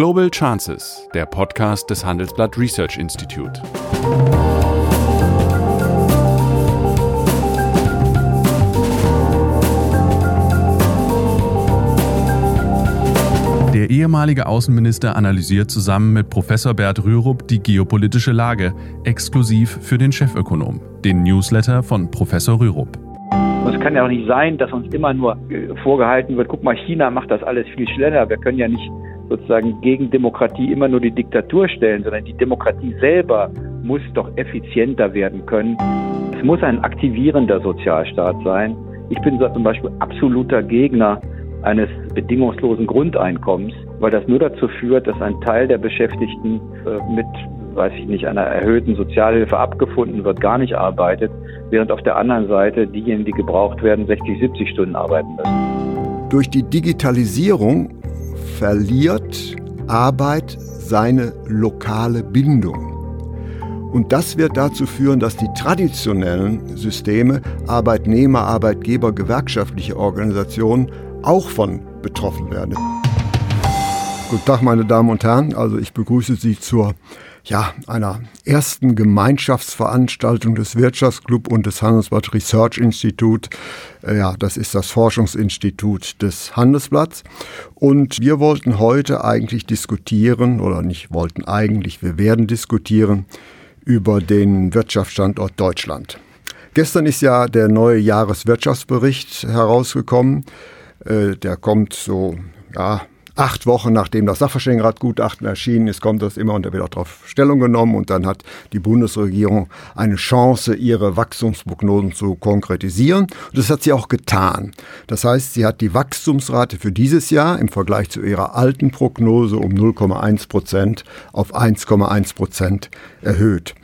Global Chances, der Podcast des Handelsblatt Research Institute. Der ehemalige Außenminister analysiert zusammen mit Professor Bert Rürup die geopolitische Lage, exklusiv für den Chefökonom, den Newsletter von Professor Rürup. Und es kann ja auch nicht sein, dass uns immer nur äh, vorgehalten wird, guck mal, China macht das alles viel schneller. Wir können ja nicht sozusagen gegen Demokratie immer nur die Diktatur stellen, sondern die Demokratie selber muss doch effizienter werden können. Es muss ein aktivierender Sozialstaat sein. Ich bin zum Beispiel absoluter Gegner eines bedingungslosen Grundeinkommens, weil das nur dazu führt, dass ein Teil der Beschäftigten äh, mit, weiß ich nicht, einer erhöhten Sozialhilfe abgefunden wird, gar nicht arbeitet, während auf der anderen Seite diejenigen, die gebraucht werden, 60, 70 Stunden arbeiten müssen. Durch die Digitalisierung verliert Arbeit seine lokale Bindung. Und das wird dazu führen, dass die traditionellen Systeme, Arbeitnehmer, Arbeitgeber, gewerkschaftliche Organisationen auch von betroffen werden. Guten Tag, meine Damen und Herren. Also ich begrüße Sie zur ja, einer ersten Gemeinschaftsveranstaltung des Wirtschaftsclub und des Handelsblatt Research Institute. Äh, ja, das ist das Forschungsinstitut des Handelsblatts. Und wir wollten heute eigentlich diskutieren, oder nicht wollten eigentlich, wir werden diskutieren über den Wirtschaftsstandort Deutschland. Gestern ist ja der neue Jahreswirtschaftsbericht herausgekommen. Äh, der kommt so, ja, acht Wochen nachdem das Sachverständigenratgutachten erschienen ist, kommt das immer und da wird auch darauf Stellung genommen und dann hat die Bundesregierung eine Chance, ihre Wachstumsprognosen zu konkretisieren. Und das hat sie auch getan. Das heißt, sie hat die Wachstumsrate für dieses Jahr im Vergleich zu ihrer alten Prognose um 0,1 Prozent auf 1,1 Prozent erhöht.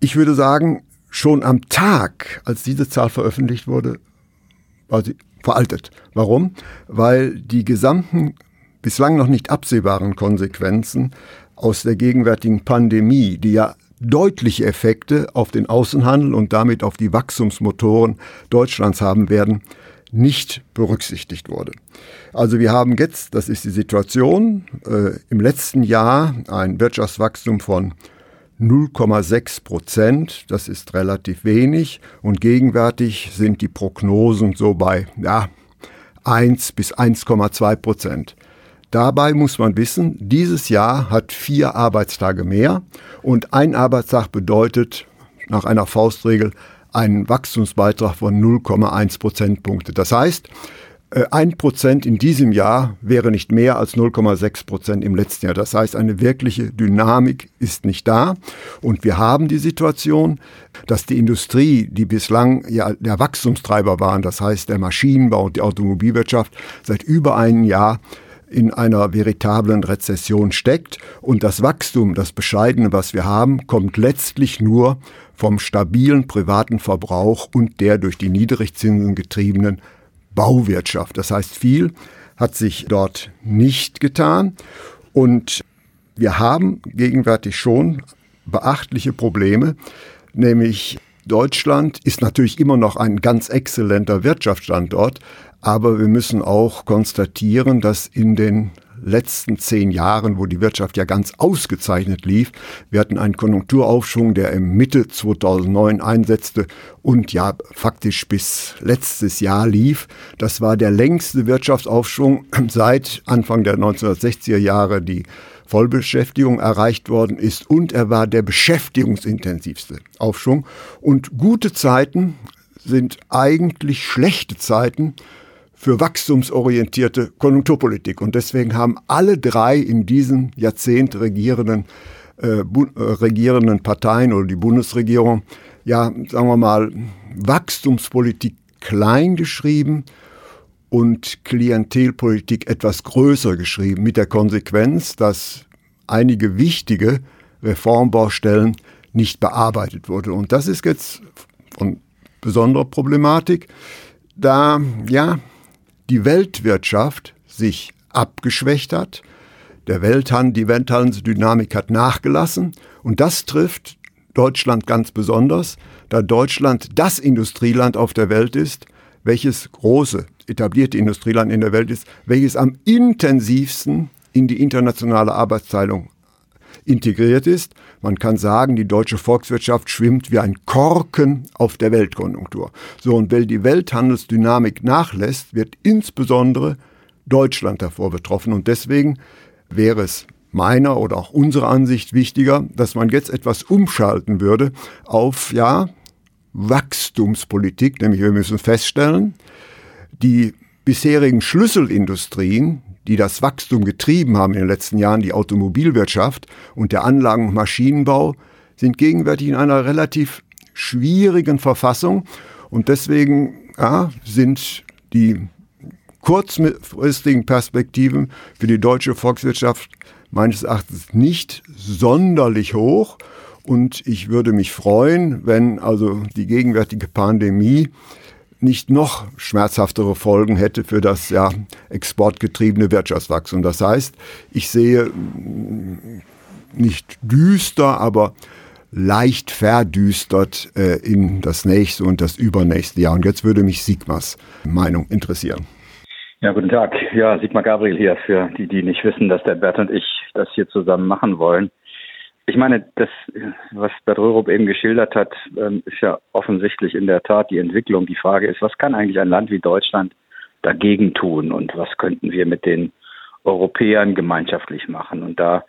Ich würde sagen, schon am Tag, als diese Zahl veröffentlicht wurde, war sie veraltet. Warum? Weil die gesamten bislang noch nicht absehbaren Konsequenzen aus der gegenwärtigen Pandemie, die ja deutliche Effekte auf den Außenhandel und damit auf die Wachstumsmotoren Deutschlands haben werden, nicht berücksichtigt wurde. Also wir haben jetzt, das ist die Situation, äh, im letzten Jahr ein Wirtschaftswachstum von 0,6 Prozent. Das ist relativ wenig und gegenwärtig sind die Prognosen so bei ja, 1 bis 1,2 Prozent. Dabei muss man wissen, dieses Jahr hat vier Arbeitstage mehr und ein Arbeitstag bedeutet nach einer Faustregel einen Wachstumsbeitrag von 0,1 Prozentpunkte. Das heißt, äh, ein Prozent in diesem Jahr wäre nicht mehr als 0,6 Prozent im letzten Jahr. Das heißt, eine wirkliche Dynamik ist nicht da. Und wir haben die Situation, dass die Industrie, die bislang ja der Wachstumstreiber waren, das heißt der Maschinenbau und die Automobilwirtschaft, seit über einem Jahr in einer veritablen Rezession steckt und das Wachstum, das Bescheidene, was wir haben, kommt letztlich nur vom stabilen privaten Verbrauch und der durch die Niedrigzinsen getriebenen Bauwirtschaft. Das heißt, viel hat sich dort nicht getan und wir haben gegenwärtig schon beachtliche Probleme, nämlich Deutschland ist natürlich immer noch ein ganz exzellenter Wirtschaftsstandort, aber wir müssen auch konstatieren, dass in den letzten zehn Jahren, wo die Wirtschaft ja ganz ausgezeichnet lief. Wir hatten einen Konjunkturaufschwung, der im Mitte 2009 einsetzte und ja faktisch bis letztes Jahr lief. Das war der längste Wirtschaftsaufschwung seit Anfang der 1960er Jahre, die Vollbeschäftigung erreicht worden ist und er war der beschäftigungsintensivste Aufschwung. Und gute Zeiten sind eigentlich schlechte Zeiten für wachstumsorientierte Konjunkturpolitik. Und deswegen haben alle drei in diesem Jahrzehnt regierenden, äh, äh, regierenden Parteien oder die Bundesregierung, ja, sagen wir mal, Wachstumspolitik klein geschrieben und Klientelpolitik etwas größer geschrieben, mit der Konsequenz, dass einige wichtige Reformbaustellen nicht bearbeitet wurden. Und das ist jetzt von besonderer Problematik, da ja die Weltwirtschaft sich abgeschwächt hat, der Welthandel, die Welthandelsdynamik hat nachgelassen und das trifft Deutschland ganz besonders, da Deutschland das Industrieland auf der Welt ist, welches große etablierte Industrieland in der Welt ist, welches am intensivsten in die internationale Arbeitsteilung integriert ist. Man kann sagen, die deutsche Volkswirtschaft schwimmt wie ein Korken auf der Weltkonjunktur. So, und weil die Welthandelsdynamik nachlässt, wird insbesondere Deutschland davor betroffen. Und deswegen wäre es meiner oder auch unserer Ansicht wichtiger, dass man jetzt etwas umschalten würde auf, ja, Wachstumspolitik, nämlich wir müssen feststellen, die bisherigen Schlüsselindustrien, die das Wachstum getrieben haben in den letzten Jahren, die Automobilwirtschaft und der Anlagen- und Maschinenbau, sind gegenwärtig in einer relativ schwierigen Verfassung und deswegen ja, sind die kurzfristigen Perspektiven für die deutsche Volkswirtschaft meines Erachtens nicht sonderlich hoch. Und ich würde mich freuen, wenn also die gegenwärtige Pandemie nicht noch schmerzhaftere Folgen hätte für das ja, exportgetriebene Wirtschaftswachstum. Das heißt, ich sehe mm, nicht düster, aber leicht verdüstert äh, in das nächste und das übernächste Jahr. Und jetzt würde mich Sigmas Meinung interessieren. Ja, guten Tag. Ja, Sigmar Gabriel hier für die, die nicht wissen, dass der Bert und ich das hier zusammen machen wollen. Ich meine, das, was Bert Röhrup eben geschildert hat, ähm, ist ja offensichtlich in der Tat die Entwicklung. Die Frage ist, was kann eigentlich ein Land wie Deutschland dagegen tun und was könnten wir mit den Europäern gemeinschaftlich machen? Und da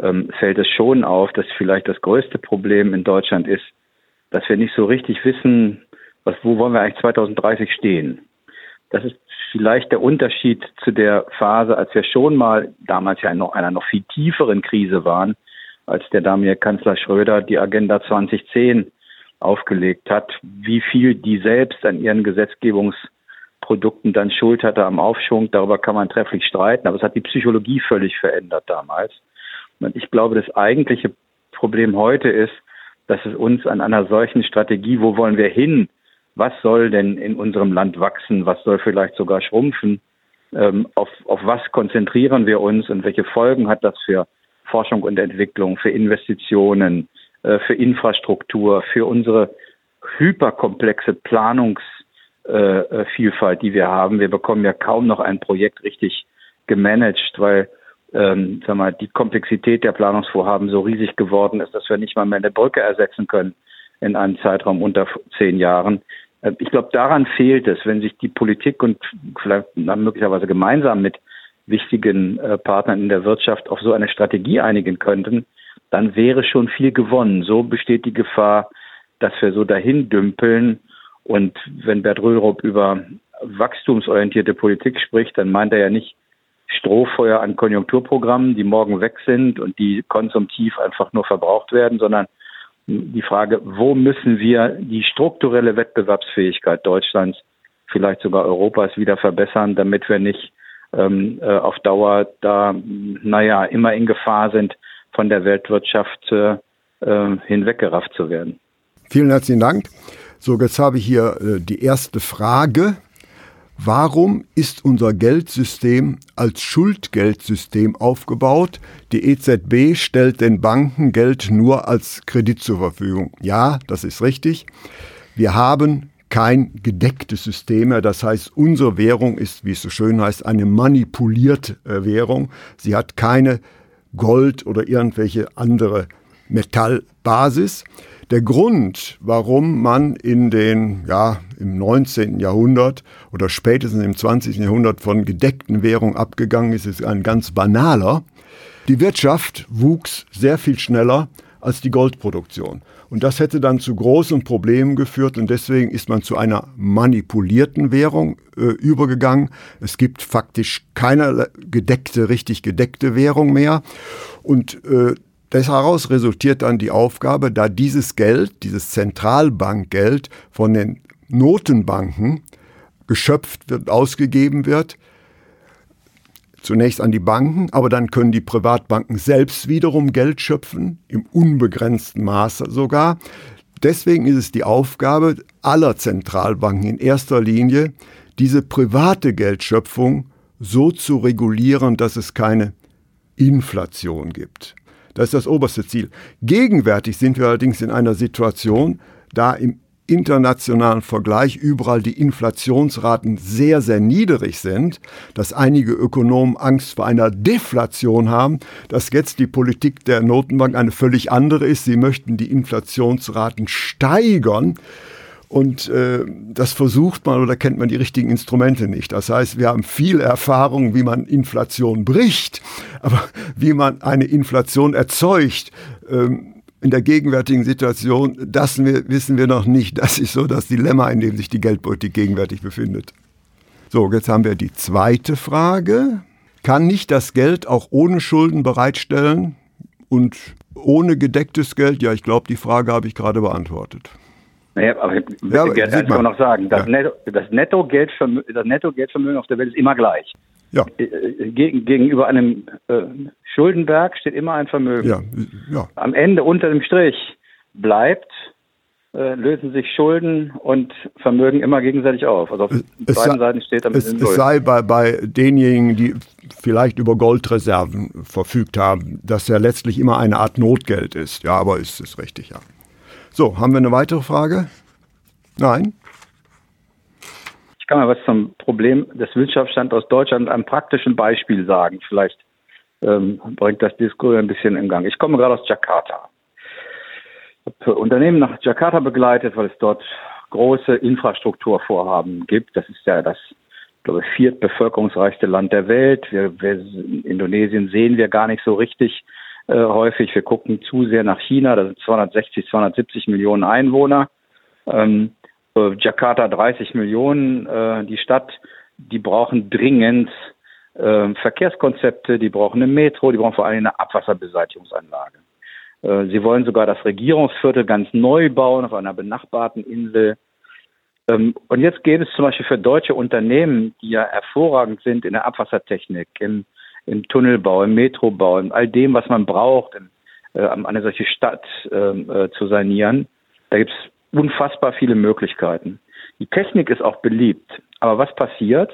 ähm, fällt es schon auf, dass vielleicht das größte Problem in Deutschland ist, dass wir nicht so richtig wissen, was, wo wollen wir eigentlich 2030 stehen. Das ist vielleicht der Unterschied zu der Phase, als wir schon mal damals ja in noch einer noch viel tieferen Krise waren, als der damalige Kanzler Schröder die Agenda 2010 aufgelegt hat, wie viel die selbst an ihren Gesetzgebungsprodukten dann Schuld hatte am Aufschwung, darüber kann man trefflich streiten, aber es hat die Psychologie völlig verändert damals. Und ich glaube, das eigentliche Problem heute ist, dass es uns an einer solchen Strategie, wo wollen wir hin, was soll denn in unserem Land wachsen, was soll vielleicht sogar schrumpfen, ähm, auf, auf was konzentrieren wir uns und welche Folgen hat das für Forschung und Entwicklung, für Investitionen, äh, für Infrastruktur, für unsere hyperkomplexe Planungsvielfalt, die wir haben. Wir bekommen ja kaum noch ein Projekt richtig gemanagt, weil ähm, sag mal, die Komplexität der Planungsvorhaben so riesig geworden ist, dass wir nicht mal mehr eine Brücke ersetzen können in einem Zeitraum unter zehn Jahren. Äh, ich glaube, daran fehlt es, wenn sich die Politik und vielleicht möglicherweise gemeinsam mit wichtigen äh, Partnern in der Wirtschaft auf so eine Strategie einigen könnten, dann wäre schon viel gewonnen. So besteht die Gefahr, dass wir so dahin dümpeln. Und wenn Bert Röhrup über wachstumsorientierte Politik spricht, dann meint er ja nicht Strohfeuer an Konjunkturprogrammen, die morgen weg sind und die konsumtiv einfach nur verbraucht werden, sondern die Frage, wo müssen wir die strukturelle Wettbewerbsfähigkeit Deutschlands, vielleicht sogar Europas wieder verbessern, damit wir nicht ähm, äh, auf Dauer da, naja, immer in Gefahr sind, von der Weltwirtschaft äh, äh, hinweggerafft zu werden. Vielen herzlichen Dank. So, jetzt habe ich hier äh, die erste Frage. Warum ist unser Geldsystem als Schuldgeldsystem aufgebaut? Die EZB stellt den Banken Geld nur als Kredit zur Verfügung. Ja, das ist richtig. Wir haben kein gedecktes System mehr. Das heißt, unsere Währung ist, wie es so schön heißt, eine manipulierte äh, Währung. Sie hat keine Gold oder irgendwelche andere Metallbasis. Der Grund, warum man in den, ja, im 19. Jahrhundert oder spätestens im 20. Jahrhundert von gedeckten Währungen abgegangen ist, ist ein ganz banaler. Die Wirtschaft wuchs sehr viel schneller als die Goldproduktion. Und das hätte dann zu großen Problemen geführt und deswegen ist man zu einer manipulierten Währung äh, übergegangen. Es gibt faktisch keine gedeckte, richtig gedeckte Währung mehr. Und äh, Daraus resultiert dann die Aufgabe, da dieses Geld, dieses Zentralbankgeld von den Notenbanken geschöpft wird, ausgegeben wird, zunächst an die Banken, aber dann können die Privatbanken selbst wiederum Geld schöpfen, im unbegrenzten Maße sogar. Deswegen ist es die Aufgabe aller Zentralbanken in erster Linie, diese private Geldschöpfung so zu regulieren, dass es keine Inflation gibt. Das ist das oberste Ziel. Gegenwärtig sind wir allerdings in einer Situation, da im internationalen Vergleich überall die Inflationsraten sehr, sehr niedrig sind, dass einige Ökonomen Angst vor einer Deflation haben, dass jetzt die Politik der Notenbank eine völlig andere ist. Sie möchten die Inflationsraten steigern. Und äh, das versucht man oder kennt man die richtigen Instrumente nicht. Das heißt, wir haben viel Erfahrung, wie man Inflation bricht, aber wie man eine Inflation erzeugt. Ähm, in der gegenwärtigen Situation, das wissen wir noch nicht. Das ist so das Dilemma, in dem sich die Geldpolitik gegenwärtig befindet. So, jetzt haben wir die zweite Frage. Kann nicht das Geld auch ohne Schulden bereitstellen und ohne gedecktes Geld? Ja, ich glaube, die Frage habe ich gerade beantwortet. Naja, aber ich ja, gerne noch sagen, das, ja. Netto, das, Nettogeldvermögen, das Nettogeldvermögen auf der Welt ist immer gleich. Ja. Äh, äh, geg gegenüber einem äh, Schuldenberg steht immer ein Vermögen. Ja. Ja. Am Ende unter dem Strich bleibt, äh, lösen sich Schulden und Vermögen immer gegenseitig auf. Also auf es beiden Seiten steht am es, Ende Es sei bei, bei denjenigen, die vielleicht über Goldreserven verfügt haben, dass ja letztlich immer eine Art Notgeld ist. Ja, aber ist es richtig, ja. So, haben wir eine weitere Frage? Nein? Kann mal was zum Problem des Wirtschaftsstandorts Deutschland einem praktischen Beispiel sagen. Vielleicht ähm, bringt das Diskurs ein bisschen in Gang. Ich komme gerade aus Jakarta. Ich habe Unternehmen nach Jakarta begleitet, weil es dort große Infrastrukturvorhaben gibt. Das ist ja das, glaube ich, viertbevölkerungsreichste Land der Welt. Wir, wir, in Indonesien sehen wir gar nicht so richtig äh, häufig. Wir gucken zu sehr nach China, da sind 260, 270 Millionen Einwohner. Ähm, äh, Jakarta 30 Millionen. Äh, die Stadt, die brauchen dringend äh, Verkehrskonzepte, die brauchen eine Metro, die brauchen vor allem eine Abwasserbeseitigungsanlage. Äh, sie wollen sogar das Regierungsviertel ganz neu bauen auf einer benachbarten Insel. Ähm, und jetzt geht es zum Beispiel für deutsche Unternehmen, die ja hervorragend sind in der Abwassertechnik, im im Tunnelbau, im Metrobau, in all dem, was man braucht, in, äh, eine solche Stadt ähm, äh, zu sanieren. Da gibt es unfassbar viele Möglichkeiten. Die Technik ist auch beliebt. Aber was passiert?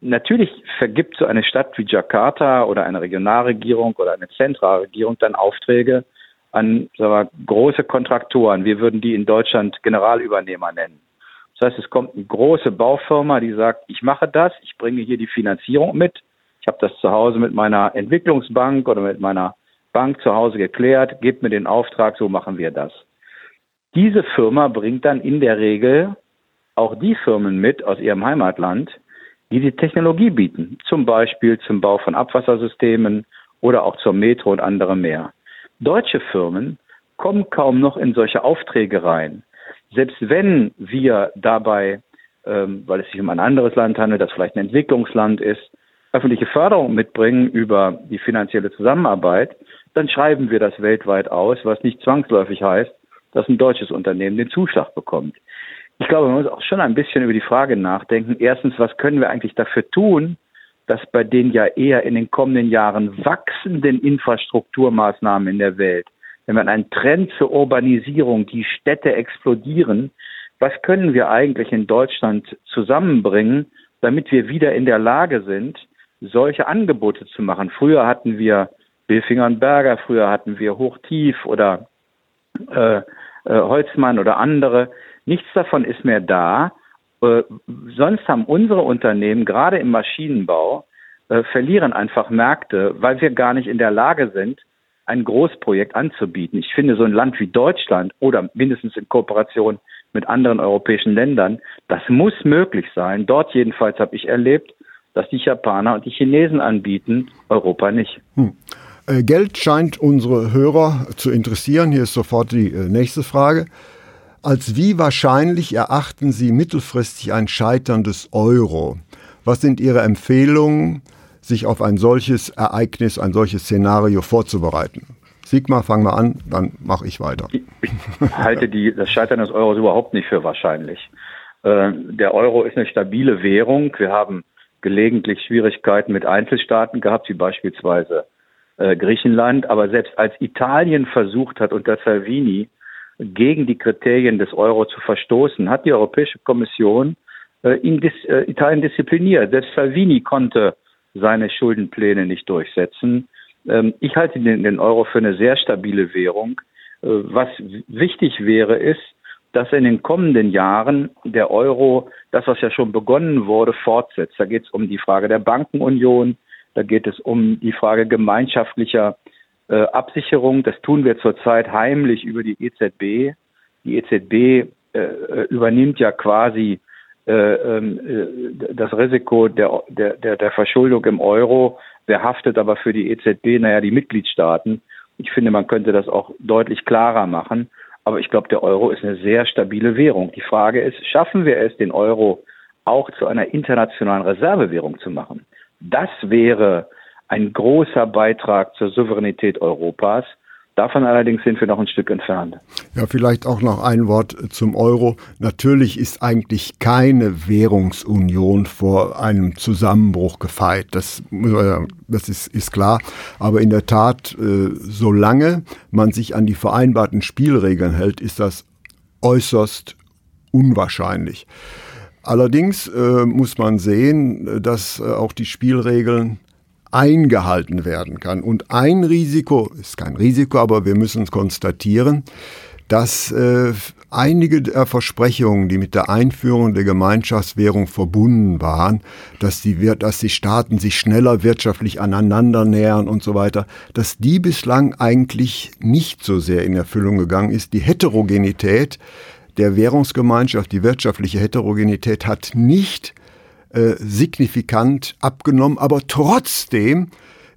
Natürlich vergibt so eine Stadt wie Jakarta oder eine Regionalregierung oder eine Zentralregierung dann Aufträge an sagen wir, große Kontraktoren. Wir würden die in Deutschland Generalübernehmer nennen. Das heißt, es kommt eine große Baufirma, die sagt, ich mache das, ich bringe hier die Finanzierung mit ich habe das zu Hause mit meiner Entwicklungsbank oder mit meiner Bank zu Hause geklärt, gebt mir den Auftrag, so machen wir das. Diese Firma bringt dann in der Regel auch die Firmen mit aus ihrem Heimatland, die die Technologie bieten, zum Beispiel zum Bau von Abwassersystemen oder auch zur Metro und andere mehr. Deutsche Firmen kommen kaum noch in solche Aufträge rein. Selbst wenn wir dabei, ähm, weil es sich um ein anderes Land handelt, das vielleicht ein Entwicklungsland ist, öffentliche Förderung mitbringen über die finanzielle Zusammenarbeit, dann schreiben wir das weltweit aus, was nicht zwangsläufig heißt, dass ein deutsches Unternehmen den Zuschlag bekommt. Ich glaube, man muss auch schon ein bisschen über die Frage nachdenken. Erstens, was können wir eigentlich dafür tun, dass bei den ja eher in den kommenden Jahren wachsenden Infrastrukturmaßnahmen in der Welt, wenn man einen Trend zur Urbanisierung, die Städte explodieren, was können wir eigentlich in Deutschland zusammenbringen, damit wir wieder in der Lage sind, solche Angebote zu machen. Früher hatten wir Bilfinger und Berger, früher hatten wir Hochtief oder äh, äh, Holzmann oder andere. Nichts davon ist mehr da. Äh, sonst haben unsere Unternehmen, gerade im Maschinenbau, äh, verlieren einfach Märkte, weil wir gar nicht in der Lage sind, ein Großprojekt anzubieten. Ich finde, so ein Land wie Deutschland oder mindestens in Kooperation mit anderen europäischen Ländern, das muss möglich sein. Dort jedenfalls habe ich erlebt, dass die Japaner und die Chinesen anbieten, Europa nicht. Hm. Äh, Geld scheint unsere Hörer zu interessieren. Hier ist sofort die äh, nächste Frage. Als wie wahrscheinlich erachten Sie mittelfristig ein Scheitern des Euro? Was sind Ihre Empfehlungen, sich auf ein solches Ereignis, ein solches Szenario vorzubereiten? Sigmar, fang mal an, dann mache ich weiter. Ich halte die, das Scheitern des Euros überhaupt nicht für wahrscheinlich. Äh, der Euro ist eine stabile Währung. Wir haben gelegentlich Schwierigkeiten mit Einzelstaaten gehabt, wie beispielsweise äh, Griechenland. Aber selbst als Italien versucht hat, unter Salvini gegen die Kriterien des Euro zu verstoßen, hat die Europäische Kommission äh, dis äh, Italien diszipliniert. Selbst Salvini konnte seine Schuldenpläne nicht durchsetzen. Ähm, ich halte den, Euro für eine sehr stabile Währung. Äh, was wichtig wäre, ist, dass in den kommenden Jahren der Euro das, was ja schon begonnen wurde, fortsetzt. Da geht es um die Frage der Bankenunion, da geht es um die Frage gemeinschaftlicher äh, Absicherung. Das tun wir zurzeit heimlich über die EZB. Die EZB äh, übernimmt ja quasi äh, ähm, äh, das Risiko der, der, der Verschuldung im Euro. Wer haftet aber für die EZB? Naja, die Mitgliedstaaten. Ich finde, man könnte das auch deutlich klarer machen. Aber ich glaube, der Euro ist eine sehr stabile Währung. Die Frage ist, schaffen wir es, den Euro auch zu einer internationalen Reservewährung zu machen? Das wäre ein großer Beitrag zur Souveränität Europas. Davon allerdings sind wir noch ein Stück entfernt. Ja, vielleicht auch noch ein Wort zum Euro. Natürlich ist eigentlich keine Währungsunion vor einem Zusammenbruch gefeit. Das, das ist, ist klar. Aber in der Tat, äh, solange man sich an die vereinbarten Spielregeln hält, ist das äußerst unwahrscheinlich. Allerdings äh, muss man sehen, dass äh, auch die Spielregeln eingehalten werden kann. Und ein Risiko, ist kein Risiko, aber wir müssen konstatieren, dass äh, einige der Versprechungen, die mit der Einführung der Gemeinschaftswährung verbunden waren, dass die, dass die Staaten sich schneller wirtschaftlich aneinander nähern und so weiter, dass die bislang eigentlich nicht so sehr in Erfüllung gegangen ist. Die Heterogenität der Währungsgemeinschaft, die wirtschaftliche Heterogenität hat nicht äh, signifikant abgenommen, aber trotzdem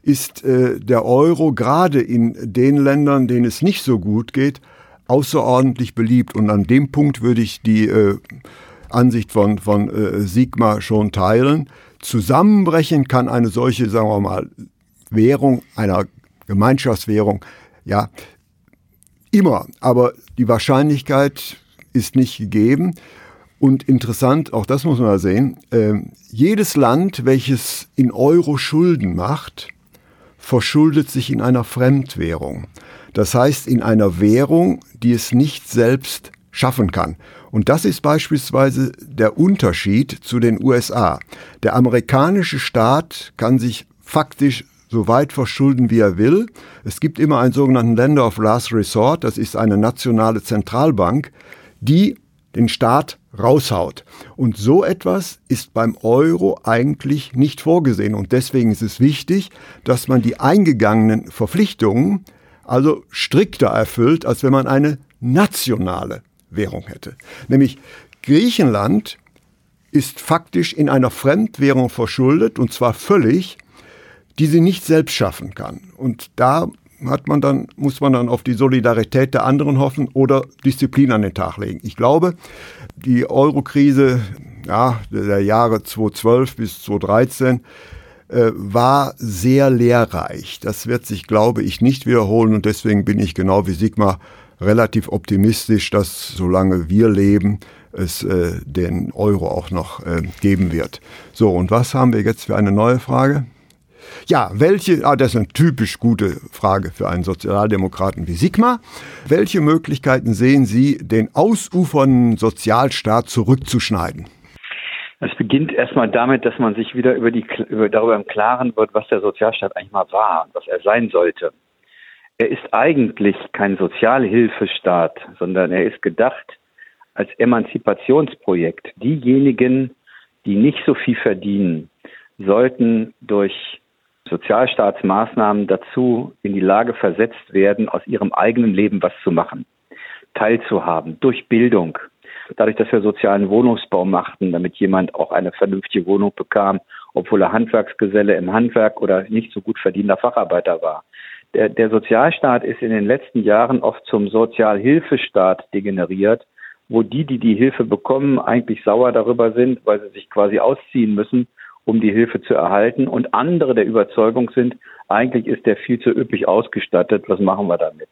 ist äh, der Euro gerade in den Ländern, denen es nicht so gut geht, außerordentlich beliebt. Und an dem Punkt würde ich die äh, Ansicht von, von äh, Sigma schon teilen. Zusammenbrechen kann eine solche, sagen wir mal, Währung, einer Gemeinschaftswährung, ja, immer. Aber die Wahrscheinlichkeit ist nicht gegeben. Und interessant, auch das muss man sehen, äh, jedes Land, welches in Euro Schulden macht, verschuldet sich in einer Fremdwährung. Das heißt, in einer Währung, die es nicht selbst schaffen kann. Und das ist beispielsweise der Unterschied zu den USA. Der amerikanische Staat kann sich faktisch so weit verschulden, wie er will. Es gibt immer einen sogenannten Lender of Last Resort, das ist eine nationale Zentralbank, die den Staat raushaut. Und so etwas ist beim Euro eigentlich nicht vorgesehen. Und deswegen ist es wichtig, dass man die eingegangenen Verpflichtungen also strikter erfüllt, als wenn man eine nationale Währung hätte. Nämlich Griechenland ist faktisch in einer Fremdwährung verschuldet, und zwar völlig, die sie nicht selbst schaffen kann. Und da hat man dann, muss man dann auf die Solidarität der anderen hoffen oder Disziplin an den Tag legen. Ich glaube, die Eurokrise ja, der Jahre 2012 bis 2013 äh, war sehr lehrreich. Das wird sich, glaube ich, nicht wiederholen und deswegen bin ich genau wie Sigmar relativ optimistisch, dass solange wir leben, es äh, den Euro auch noch äh, geben wird. So, und was haben wir jetzt für eine neue Frage? Ja, welche, ah, das ist eine typisch gute Frage für einen Sozialdemokraten wie Sigmar. Welche Möglichkeiten sehen Sie, den ausufernden Sozialstaat zurückzuschneiden? Es beginnt erstmal damit, dass man sich wieder über die, über, darüber im Klaren wird, was der Sozialstaat eigentlich mal war und was er sein sollte. Er ist eigentlich kein Sozialhilfestaat, sondern er ist gedacht als Emanzipationsprojekt. Diejenigen, die nicht so viel verdienen, sollten durch Sozialstaatsmaßnahmen dazu in die Lage versetzt werden, aus ihrem eigenen Leben was zu machen, teilzuhaben, durch Bildung, dadurch, dass wir sozialen Wohnungsbau machten, damit jemand auch eine vernünftige Wohnung bekam, obwohl er Handwerksgeselle im Handwerk oder nicht so gut verdienter Facharbeiter war. Der, der Sozialstaat ist in den letzten Jahren oft zum Sozialhilfestaat degeneriert, wo die, die die Hilfe bekommen, eigentlich sauer darüber sind, weil sie sich quasi ausziehen müssen um die Hilfe zu erhalten und andere der Überzeugung sind, eigentlich ist der viel zu üppig ausgestattet, was machen wir damit?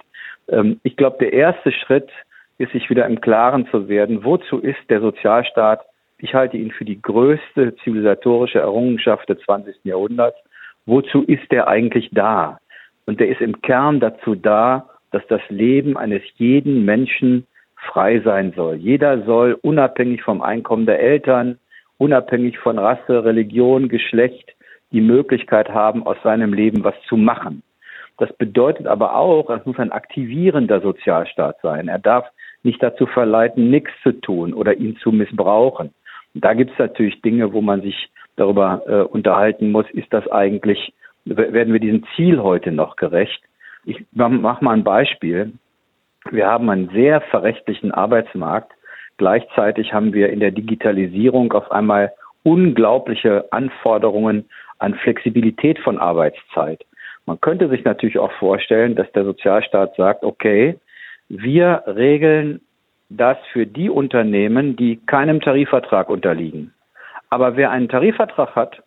Ähm, ich glaube, der erste Schritt ist, sich wieder im Klaren zu werden, wozu ist der Sozialstaat? Ich halte ihn für die größte zivilisatorische Errungenschaft des 20. Jahrhunderts. Wozu ist der eigentlich da? Und der ist im Kern dazu da, dass das Leben eines jeden Menschen frei sein soll. Jeder soll unabhängig vom Einkommen der Eltern, unabhängig von Rasse, Religion, Geschlecht die Möglichkeit haben, aus seinem Leben was zu machen. Das bedeutet aber auch, es muss ein aktivierender Sozialstaat sein. Er darf nicht dazu verleiten, nichts zu tun oder ihn zu missbrauchen. Und da gibt es natürlich Dinge, wo man sich darüber äh, unterhalten muss, ist das eigentlich, werden wir diesem Ziel heute noch gerecht? Ich mache mal ein Beispiel. Wir haben einen sehr verrechtlichen Arbeitsmarkt. Gleichzeitig haben wir in der Digitalisierung auf einmal unglaubliche Anforderungen an Flexibilität von Arbeitszeit. Man könnte sich natürlich auch vorstellen, dass der Sozialstaat sagt, okay, wir regeln das für die Unternehmen, die keinem Tarifvertrag unterliegen. Aber wer einen Tarifvertrag hat,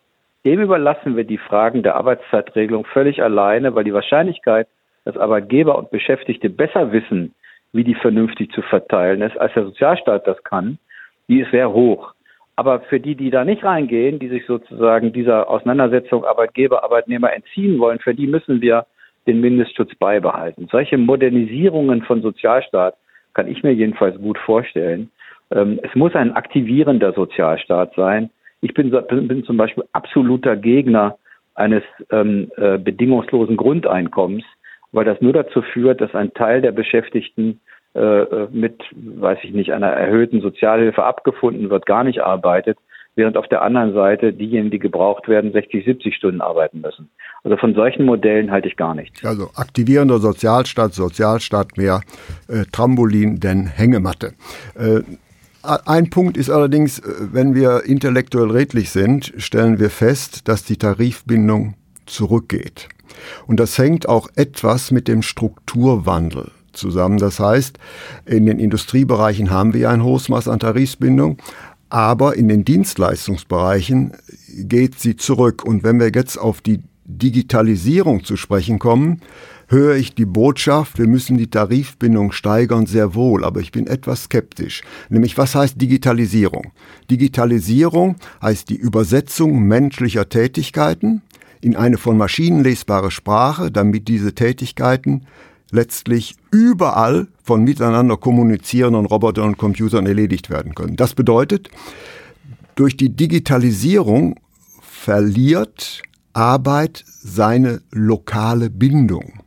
dem überlassen wir die Fragen der Arbeitszeitregelung völlig alleine, weil die Wahrscheinlichkeit, dass Arbeitgeber und Beschäftigte besser wissen, wie die vernünftig zu verteilen ist, als der Sozialstaat das kann, die ist sehr hoch. Aber für die, die da nicht reingehen, die sich sozusagen dieser Auseinandersetzung Arbeitgeber, Arbeitnehmer entziehen wollen, für die müssen wir den Mindestschutz beibehalten. Solche Modernisierungen von Sozialstaat kann ich mir jedenfalls gut vorstellen. Ähm, es muss ein aktivierender Sozialstaat sein. Ich bin, bin zum Beispiel absoluter Gegner eines ähm, äh, bedingungslosen Grundeinkommens, weil das nur dazu führt, dass ein Teil der Beschäftigten mit, weiß ich nicht, einer erhöhten Sozialhilfe abgefunden wird, gar nicht arbeitet, während auf der anderen Seite diejenigen, die gebraucht werden, 60, 70 Stunden arbeiten müssen. Also von solchen Modellen halte ich gar nichts. Also aktivierender Sozialstaat, Sozialstaat mehr äh, Trampolin denn Hängematte. Äh, ein Punkt ist allerdings, äh, wenn wir intellektuell redlich sind, stellen wir fest, dass die Tarifbindung zurückgeht. Und das hängt auch etwas mit dem Strukturwandel zusammen. Das heißt, in den Industriebereichen haben wir ein hohes Maß an Tarifbindung, aber in den Dienstleistungsbereichen geht sie zurück. Und wenn wir jetzt auf die Digitalisierung zu sprechen kommen, höre ich die Botschaft, wir müssen die Tarifbindung steigern, sehr wohl, aber ich bin etwas skeptisch. Nämlich, was heißt Digitalisierung? Digitalisierung heißt die Übersetzung menschlicher Tätigkeiten in eine von Maschinen lesbare Sprache, damit diese Tätigkeiten letztlich überall von miteinander kommunizierenden Robotern und Computern erledigt werden können. Das bedeutet, durch die Digitalisierung verliert Arbeit seine lokale Bindung.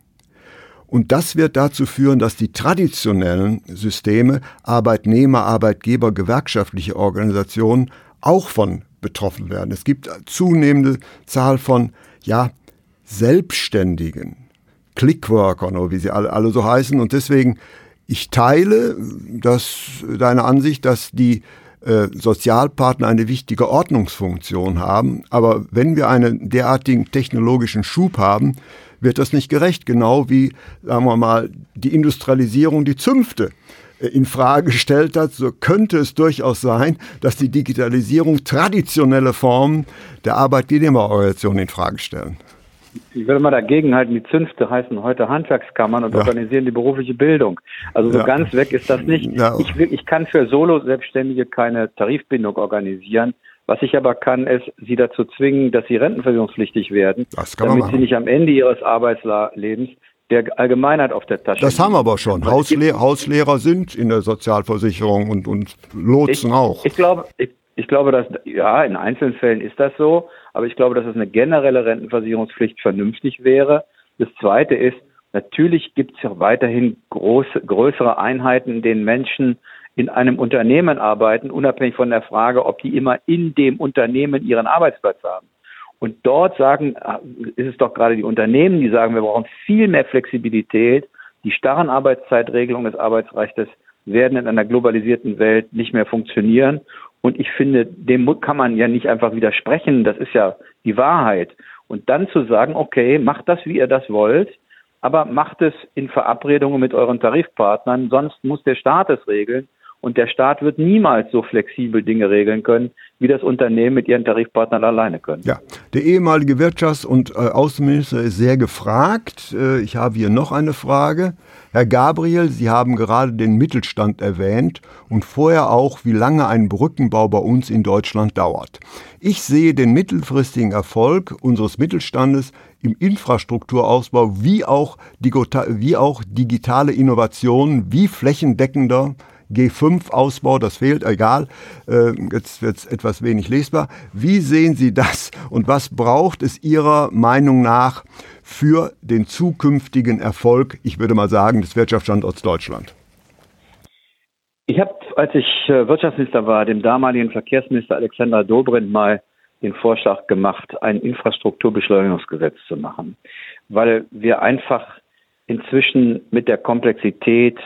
Und das wird dazu führen, dass die traditionellen Systeme Arbeitnehmer, Arbeitgeber, gewerkschaftliche Organisationen auch von betroffen werden. Es gibt zunehmende Zahl von ja, Selbstständigen, Clickworkern oder wie sie alle, alle so heißen. Und deswegen, ich teile das, deine Ansicht, dass die äh, Sozialpartner eine wichtige Ordnungsfunktion haben. Aber wenn wir einen derartigen technologischen Schub haben, wird das nicht gerecht. Genau wie, sagen wir mal, die Industrialisierung die Zünfte äh, in Frage gestellt hat, so könnte es durchaus sein, dass die Digitalisierung traditionelle Formen der Arbeitnehmerorganisation in Frage stellen. Ich will mal dagegen halten, die Zünfte heißen heute Handwerkskammern und ja. organisieren die berufliche Bildung. Also so ja. ganz weg ist das nicht. Ja. Ich, will, ich kann für Solo-Selbstständige keine Tarifbindung organisieren. Was ich aber kann, ist, sie dazu zwingen, dass sie rentenversicherungspflichtig werden, damit sie nicht am Ende ihres Arbeitslebens der Allgemeinheit auf der Tasche. Das haben wir aber schon. Hausle Hauslehrer sind in der Sozialversicherung und, und Lotsen ich, auch. Ich glaube, ich, ich glaube, dass, ja, in einzelnen Fällen ist das so. Aber ich glaube, dass es eine generelle Rentenversicherungspflicht vernünftig wäre. Das Zweite ist, natürlich gibt es ja weiterhin große, größere Einheiten, in denen Menschen in einem Unternehmen arbeiten, unabhängig von der Frage, ob die immer in dem Unternehmen ihren Arbeitsplatz haben. Und dort sagen, ist es doch gerade die Unternehmen, die sagen, wir brauchen viel mehr Flexibilität. Die starren Arbeitszeitregelungen des Arbeitsrechts werden in einer globalisierten Welt nicht mehr funktionieren. Und ich finde, dem kann man ja nicht einfach widersprechen. Das ist ja die Wahrheit. Und dann zu sagen, okay, macht das, wie ihr das wollt, aber macht es in Verabredungen mit euren Tarifpartnern, sonst muss der Staat es regeln. Und der Staat wird niemals so flexibel Dinge regeln können, wie das Unternehmen mit ihren Tarifpartnern alleine können. Ja, der ehemalige Wirtschafts- und äh, Außenminister ist sehr gefragt. Äh, ich habe hier noch eine Frage. Herr Gabriel, Sie haben gerade den Mittelstand erwähnt und vorher auch, wie lange ein Brückenbau bei uns in Deutschland dauert. Ich sehe den mittelfristigen Erfolg unseres Mittelstandes im Infrastrukturausbau wie auch, wie auch digitale Innovationen, wie flächendeckender G5-Ausbau, das fehlt, egal, äh, jetzt wird es etwas wenig lesbar. Wie sehen Sie das und was braucht es Ihrer Meinung nach für den zukünftigen Erfolg, ich würde mal sagen, des Wirtschaftsstandorts Deutschland? Ich habe, als ich äh, Wirtschaftsminister war, dem damaligen Verkehrsminister Alexander Dobrindt mal den Vorschlag gemacht, ein Infrastrukturbeschleunigungsgesetz zu machen, weil wir einfach inzwischen mit der Komplexität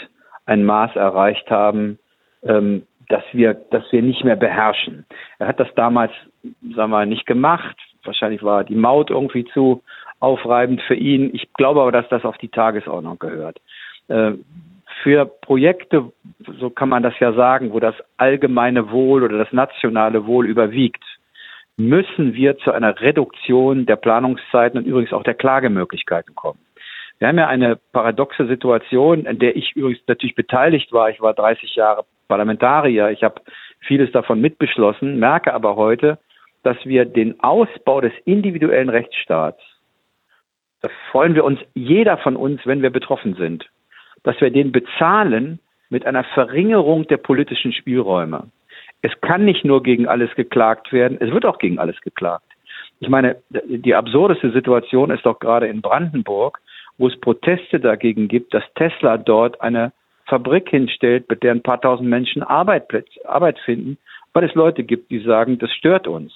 ein Maß erreicht haben, ähm, dass wir, dass wir nicht mehr beherrschen. Er hat das damals, sagen wir mal, nicht gemacht. Wahrscheinlich war die Maut irgendwie zu aufreibend für ihn. Ich glaube aber, dass das auf die Tagesordnung gehört. Äh, für Projekte, so kann man das ja sagen, wo das allgemeine Wohl oder das nationale Wohl überwiegt, müssen wir zu einer Reduktion der Planungszeiten und übrigens auch der Klagemöglichkeiten kommen. Wir haben ja eine paradoxe Situation, in der ich übrigens natürlich beteiligt war. Ich war 30 Jahre Parlamentarier. Ich habe vieles davon mitbeschlossen, merke aber heute, dass wir den Ausbau des individuellen Rechtsstaats, da freuen wir uns, jeder von uns, wenn wir betroffen sind, dass wir den bezahlen mit einer Verringerung der politischen Spielräume. Es kann nicht nur gegen alles geklagt werden, es wird auch gegen alles geklagt. Ich meine, die absurdeste Situation ist doch gerade in Brandenburg, wo es Proteste dagegen gibt, dass Tesla dort eine Fabrik hinstellt, mit der ein paar tausend Menschen Arbeit, Arbeit finden, weil es Leute gibt, die sagen, das stört uns.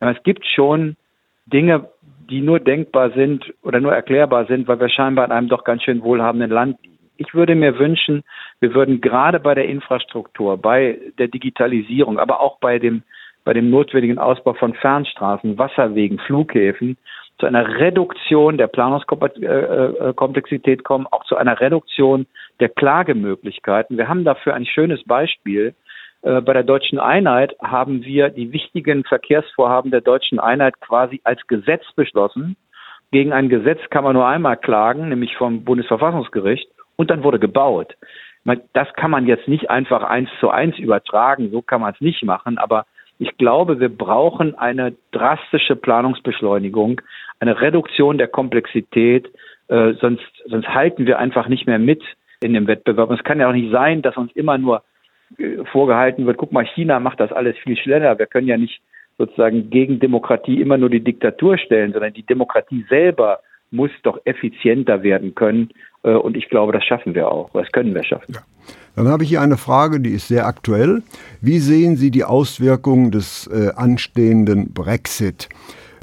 Es gibt schon Dinge, die nur denkbar sind oder nur erklärbar sind, weil wir scheinbar in einem doch ganz schön wohlhabenden Land liegen. Ich würde mir wünschen, wir würden gerade bei der Infrastruktur, bei der Digitalisierung, aber auch bei dem, bei dem notwendigen Ausbau von Fernstraßen, Wasserwegen, Flughäfen zu einer Reduktion der Planungskomplexität kommen, auch zu einer Reduktion der Klagemöglichkeiten. Wir haben dafür ein schönes Beispiel. Äh, bei der deutschen Einheit haben wir die wichtigen Verkehrsvorhaben der deutschen Einheit quasi als Gesetz beschlossen. Gegen ein Gesetz kann man nur einmal klagen, nämlich vom Bundesverfassungsgericht und dann wurde gebaut. Das kann man jetzt nicht einfach eins zu eins übertragen, so kann man es nicht machen, aber ich glaube, wir brauchen eine drastische Planungsbeschleunigung, eine Reduktion der Komplexität, äh, sonst, sonst halten wir einfach nicht mehr mit in dem Wettbewerb. Und es kann ja auch nicht sein, dass uns immer nur äh, vorgehalten wird, guck mal, China macht das alles viel schneller. Wir können ja nicht sozusagen gegen Demokratie immer nur die Diktatur stellen, sondern die Demokratie selber muss doch effizienter werden können. Äh, und ich glaube, das schaffen wir auch. Das können wir schaffen. Ja. Dann habe ich hier eine Frage, die ist sehr aktuell. Wie sehen Sie die Auswirkungen des äh, anstehenden Brexit?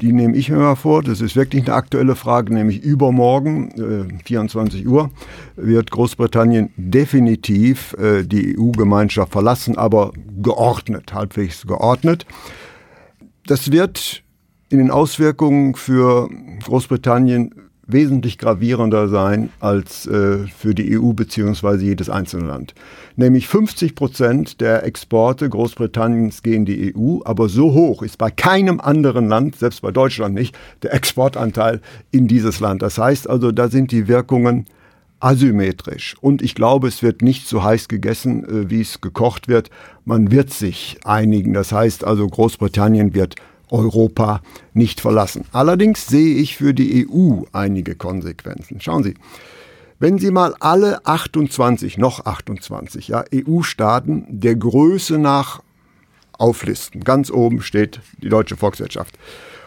Die nehme ich mir mal vor. Das ist wirklich eine aktuelle Frage, nämlich übermorgen, äh, 24 Uhr, wird Großbritannien definitiv äh, die EU-Gemeinschaft verlassen, aber geordnet, halbwegs geordnet. Das wird in den Auswirkungen für Großbritannien wesentlich gravierender sein als äh, für die EU bzw. jedes einzelne Land. Nämlich 50 Prozent der Exporte Großbritanniens gehen die EU, aber so hoch ist bei keinem anderen Land, selbst bei Deutschland nicht, der Exportanteil in dieses Land. Das heißt also, da sind die Wirkungen asymmetrisch. Und ich glaube, es wird nicht so heiß gegessen, äh, wie es gekocht wird. Man wird sich einigen. Das heißt also, Großbritannien wird Europa nicht verlassen. Allerdings sehe ich für die EU einige Konsequenzen. Schauen Sie, wenn Sie mal alle 28, noch 28 ja, EU-Staaten der Größe nach auflisten, ganz oben steht die deutsche Volkswirtschaft,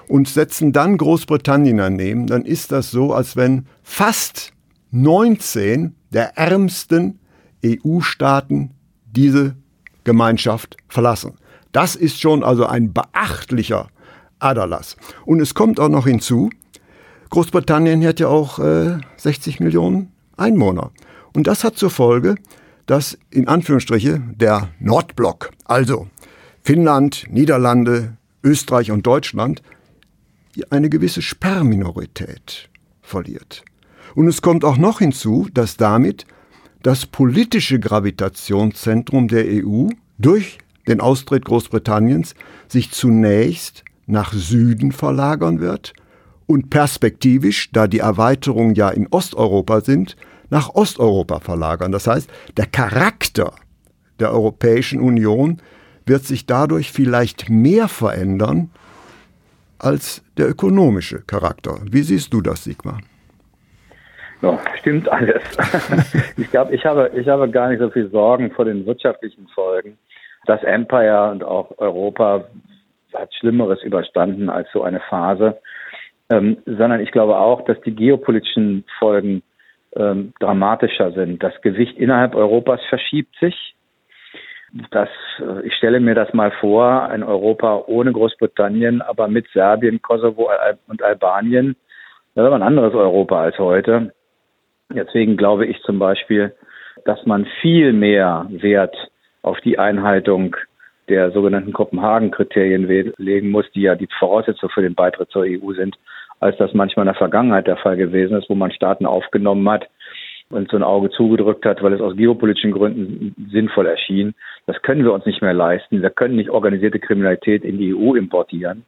und setzen dann Großbritannien daneben, dann ist das so, als wenn fast 19 der ärmsten EU-Staaten diese Gemeinschaft verlassen. Das ist schon also ein beachtlicher Aderlass. Und es kommt auch noch hinzu, Großbritannien hat ja auch äh, 60 Millionen Einwohner. Und das hat zur Folge, dass in Anführungsstriche der Nordblock, also Finnland, Niederlande, Österreich und Deutschland, eine gewisse Sperrminorität verliert. Und es kommt auch noch hinzu, dass damit das politische Gravitationszentrum der EU durch den Austritt Großbritanniens sich zunächst nach Süden verlagern wird und perspektivisch, da die Erweiterungen ja in Osteuropa sind, nach Osteuropa verlagern. Das heißt, der Charakter der Europäischen Union wird sich dadurch vielleicht mehr verändern als der ökonomische Charakter. Wie siehst du das, Sigmar? Ja, stimmt alles. ich glaube, ich habe, ich habe gar nicht so viel Sorgen vor den wirtschaftlichen Folgen das Empire und auch Europa hat Schlimmeres überstanden als so eine Phase, ähm, sondern ich glaube auch, dass die geopolitischen Folgen ähm, dramatischer sind. Das Gewicht innerhalb Europas verschiebt sich. Das, äh, ich stelle mir das mal vor, ein Europa ohne Großbritannien, aber mit Serbien, Kosovo und Albanien. Das ist ein anderes Europa als heute. Deswegen glaube ich zum Beispiel, dass man viel mehr Wert auf die Einhaltung der sogenannten Kopenhagen-Kriterien legen muss, die ja die Voraussetzung für den Beitritt zur EU sind, als das manchmal in der Vergangenheit der Fall gewesen ist, wo man Staaten aufgenommen hat und so ein Auge zugedrückt hat, weil es aus geopolitischen Gründen sinnvoll erschien. Das können wir uns nicht mehr leisten. Wir können nicht organisierte Kriminalität in die EU importieren.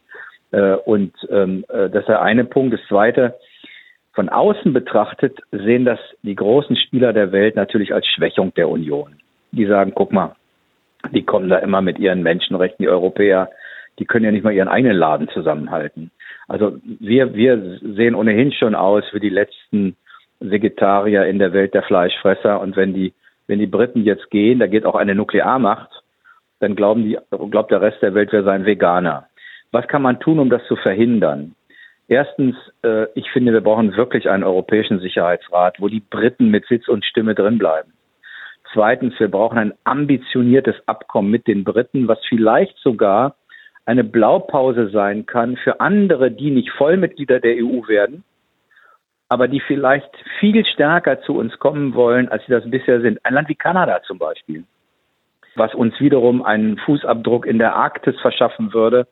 Äh, und ähm, äh, das ist der eine Punkt. Das zweite, von außen betrachtet sehen das die großen Spieler der Welt natürlich als Schwächung der Union. Die sagen, guck mal, die kommen da immer mit ihren Menschenrechten, die Europäer, die können ja nicht mal ihren eigenen Laden zusammenhalten. Also wir, wir sehen ohnehin schon aus wie die letzten Vegetarier in der Welt der Fleischfresser. Und wenn die, wenn die Briten jetzt gehen, da geht auch eine Nuklearmacht, dann glauben die, glaubt der Rest der Welt, wir seien Veganer. Was kann man tun, um das zu verhindern? Erstens, äh, ich finde, wir brauchen wirklich einen europäischen Sicherheitsrat, wo die Briten mit Sitz und Stimme drinbleiben. Zweitens, wir brauchen ein ambitioniertes Abkommen mit den Briten, was vielleicht sogar eine Blaupause sein kann für andere, die nicht Vollmitglieder der EU werden, aber die vielleicht viel stärker zu uns kommen wollen, als sie das bisher sind. Ein Land wie Kanada zum Beispiel, was uns wiederum einen Fußabdruck in der Arktis verschaffen würde,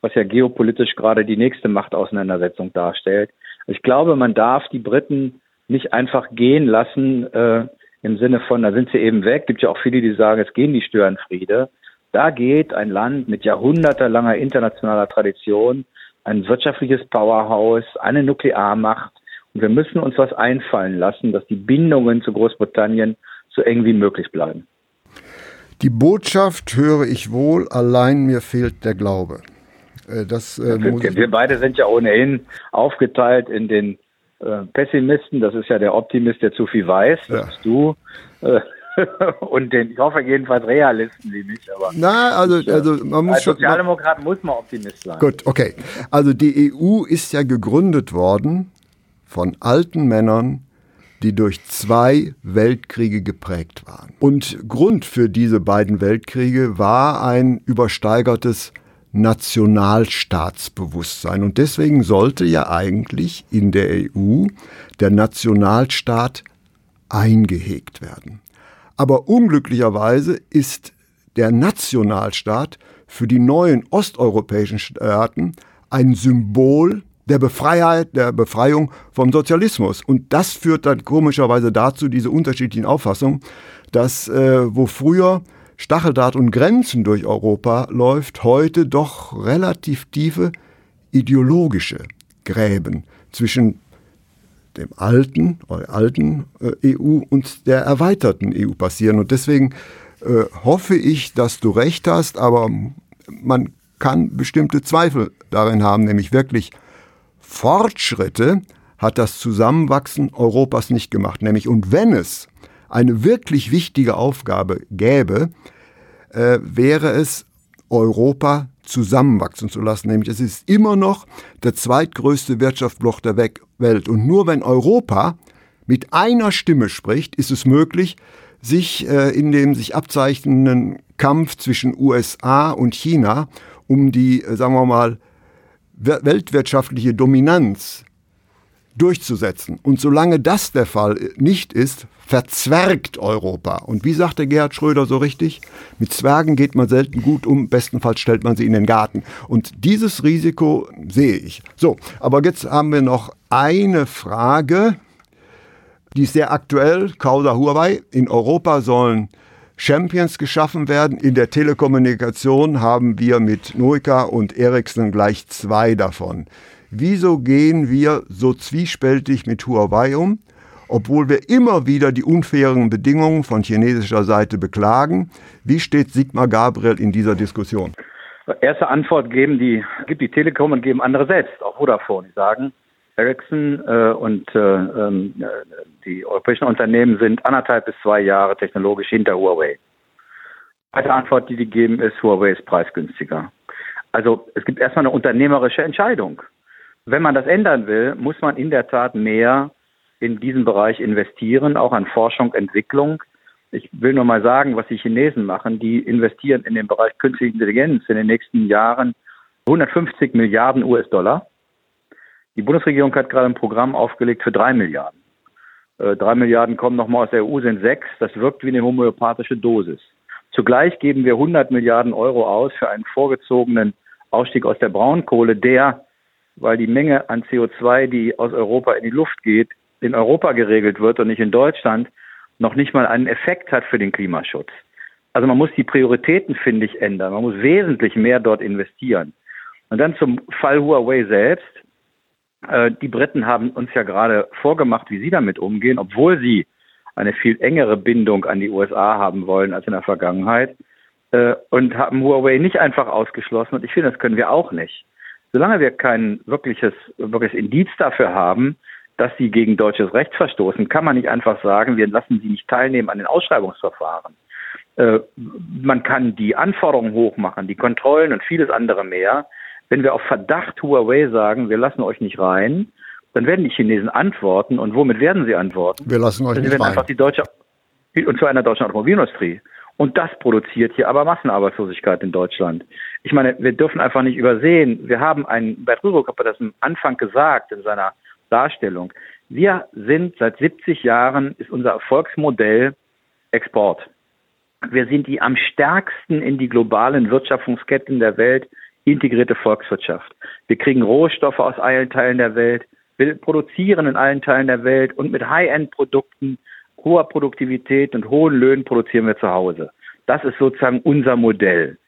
was ja geopolitisch gerade die nächste Machtauseinandersetzung darstellt. Ich glaube, man darf die Briten nicht einfach gehen lassen äh, im Sinne von, da sind sie eben weg. Gibt ja auch viele, die sagen, es gehen die Störenfriede. Da geht ein Land mit jahrhundertelanger internationaler Tradition, ein wirtschaftliches Powerhouse, eine Nuklearmacht. Und wir müssen uns was einfallen lassen, dass die Bindungen zu Großbritannien so eng wie möglich bleiben. Die Botschaft höre ich wohl, allein mir fehlt der Glaube. Äh, das, äh, wir, wir beide sind ja ohnehin aufgeteilt in den äh, Pessimisten, das ist ja der Optimist, der zu viel weiß, das ja. bist du. Äh, und den, ich hoffe jedenfalls Realisten wie mich. Aber Na, also, also man muss als Sozialdemokrat schon, muss man Optimist sein. Gut, okay. Also die EU ist ja gegründet worden von alten Männern, die durch zwei Weltkriege geprägt waren. Und Grund für diese beiden Weltkriege war ein übersteigertes Nationalstaatsbewusstsein. Und deswegen sollte ja eigentlich in der EU der Nationalstaat eingehegt werden. Aber unglücklicherweise ist der Nationalstaat für die neuen osteuropäischen Staaten ein Symbol der Befreiheit, der Befreiung vom Sozialismus. Und das führt dann komischerweise dazu, diese unterschiedlichen Auffassungen, dass äh, wo früher Stacheldraht und Grenzen durch Europa läuft, heute doch relativ tiefe ideologische Gräben zwischen dem alten, oder alten äh, EU und der erweiterten EU passieren. Und deswegen äh, hoffe ich, dass du recht hast, aber man kann bestimmte Zweifel darin haben, nämlich wirklich Fortschritte hat das Zusammenwachsen Europas nicht gemacht. Nämlich, und wenn es eine wirklich wichtige Aufgabe gäbe, äh, wäre es, Europa zusammenwachsen zu lassen. Nämlich es ist immer noch der zweitgrößte Wirtschaftsblock der Welt. Und nur wenn Europa mit einer Stimme spricht, ist es möglich, sich äh, in dem sich abzeichnenden Kampf zwischen USA und China um die, äh, sagen wir mal, weltwirtschaftliche Dominanz durchzusetzen. Und solange das der Fall nicht ist, verzwergt Europa. Und wie sagte Gerhard Schröder so richtig? Mit Zwergen geht man selten gut um, bestenfalls stellt man sie in den Garten. Und dieses Risiko sehe ich. So, aber jetzt haben wir noch eine Frage, die ist sehr aktuell, Causa Huawei. In Europa sollen Champions geschaffen werden. In der Telekommunikation haben wir mit Noika und Ericsson gleich zwei davon. Wieso gehen wir so zwiespältig mit Huawei um, obwohl wir immer wieder die unfairen Bedingungen von chinesischer Seite beklagen? Wie steht Sigmar Gabriel in dieser Diskussion? Erste Antwort geben die, gibt die Telekom und geben andere selbst, auch Vodafone. Die sagen, Ericsson äh, und äh, äh, die europäischen Unternehmen sind anderthalb bis zwei Jahre technologisch hinter Huawei. Zweite Antwort, die die geben, ist, Huawei ist preisgünstiger. Also es gibt erstmal eine unternehmerische Entscheidung. Wenn man das ändern will, muss man in der Tat mehr in diesen Bereich investieren, auch an Forschung, Entwicklung. Ich will nur mal sagen, was die Chinesen machen. Die investieren in den Bereich künstliche Intelligenz in den nächsten Jahren 150 Milliarden US-Dollar. Die Bundesregierung hat gerade ein Programm aufgelegt für drei Milliarden. Äh, drei Milliarden kommen nochmal aus der EU, sind sechs. Das wirkt wie eine homöopathische Dosis. Zugleich geben wir 100 Milliarden Euro aus für einen vorgezogenen Ausstieg aus der Braunkohle, der, weil die Menge an CO2, die aus Europa in die Luft geht, in Europa geregelt wird und nicht in Deutschland, noch nicht mal einen Effekt hat für den Klimaschutz. Also man muss die Prioritäten, finde ich, ändern. Man muss wesentlich mehr dort investieren. Und dann zum Fall Huawei selbst. Äh, die Briten haben uns ja gerade vorgemacht, wie sie damit umgehen, obwohl sie eine viel engere Bindung an die USA haben wollen als in der Vergangenheit äh, und haben Huawei nicht einfach ausgeschlossen. Und ich finde, das können wir auch nicht. Solange wir kein wirkliches, wirkliches Indiz dafür haben, dass sie gegen deutsches Recht verstoßen, kann man nicht einfach sagen, wir lassen sie nicht teilnehmen an den Ausschreibungsverfahren. Äh, man kann die Anforderungen hochmachen, die Kontrollen und vieles andere mehr. Wenn wir auf Verdacht Huawei sagen, wir lassen euch nicht rein, dann werden die Chinesen antworten. Und womit werden sie antworten? Wir lassen euch sie nicht rein. einfach die deutsche, und zwar in der deutschen Automobilindustrie. Und das produziert hier aber Massenarbeitslosigkeit in Deutschland. Ich meine, wir dürfen einfach nicht übersehen, wir haben einen, Bert Rürup hat das am Anfang gesagt in seiner Darstellung. Wir sind seit 70 Jahren, ist unser Erfolgsmodell Export. Wir sind die am stärksten in die globalen Wirtschaftungsketten der Welt integrierte Volkswirtschaft. Wir kriegen Rohstoffe aus allen Teilen der Welt. Wir produzieren in allen Teilen der Welt und mit High-End-Produkten, hoher Produktivität und hohen Löhnen produzieren wir zu Hause. Das ist sozusagen unser Modell.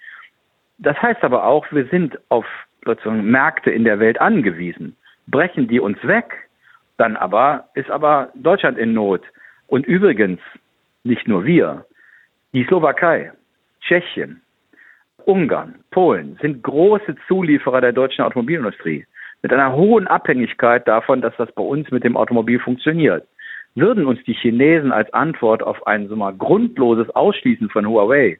Das heißt aber auch, wir sind auf sozusagen Märkte in der Welt angewiesen. Brechen die uns weg, dann aber ist aber Deutschland in Not. Und übrigens, nicht nur wir, die Slowakei, Tschechien, Ungarn, Polen sind große Zulieferer der deutschen Automobilindustrie mit einer hohen Abhängigkeit davon, dass das bei uns mit dem Automobil funktioniert. Würden uns die Chinesen als Antwort auf ein so mal grundloses Ausschließen von Huawei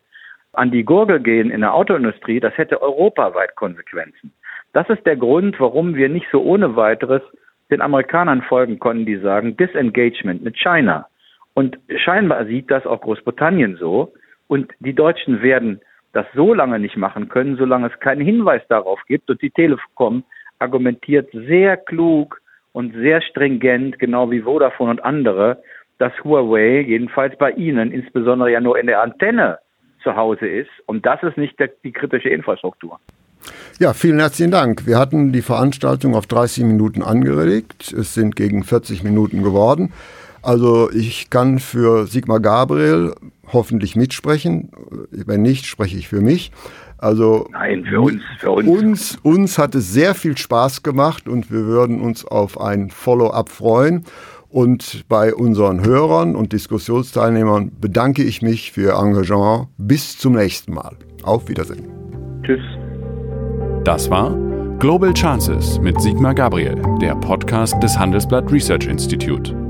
an die Gurgel gehen in der Autoindustrie, das hätte europaweit Konsequenzen. Das ist der Grund, warum wir nicht so ohne weiteres den Amerikanern folgen konnten, die sagen Disengagement mit China. Und scheinbar sieht das auch Großbritannien so. Und die Deutschen werden das so lange nicht machen können, solange es keinen Hinweis darauf gibt. Und die Telekom argumentiert sehr klug und sehr stringent, genau wie Vodafone und andere, dass Huawei jedenfalls bei ihnen insbesondere ja nur in der Antenne zu Hause ist. Und das ist nicht der, die kritische Infrastruktur. Ja, vielen herzlichen Dank. Wir hatten die Veranstaltung auf 30 Minuten angeregt. Es sind gegen 40 Minuten geworden. Also ich kann für Sigmar Gabriel hoffentlich mitsprechen. Wenn nicht, spreche ich für mich. Also Nein, für uns, für uns. Uns, uns hat es sehr viel Spaß gemacht und wir würden uns auf ein Follow-up freuen. Und bei unseren Hörern und Diskussionsteilnehmern bedanke ich mich für Ihr Engagement. Bis zum nächsten Mal. Auf Wiedersehen. Tschüss. Das war Global Chances mit Sigmar Gabriel, der Podcast des Handelsblatt Research Institute.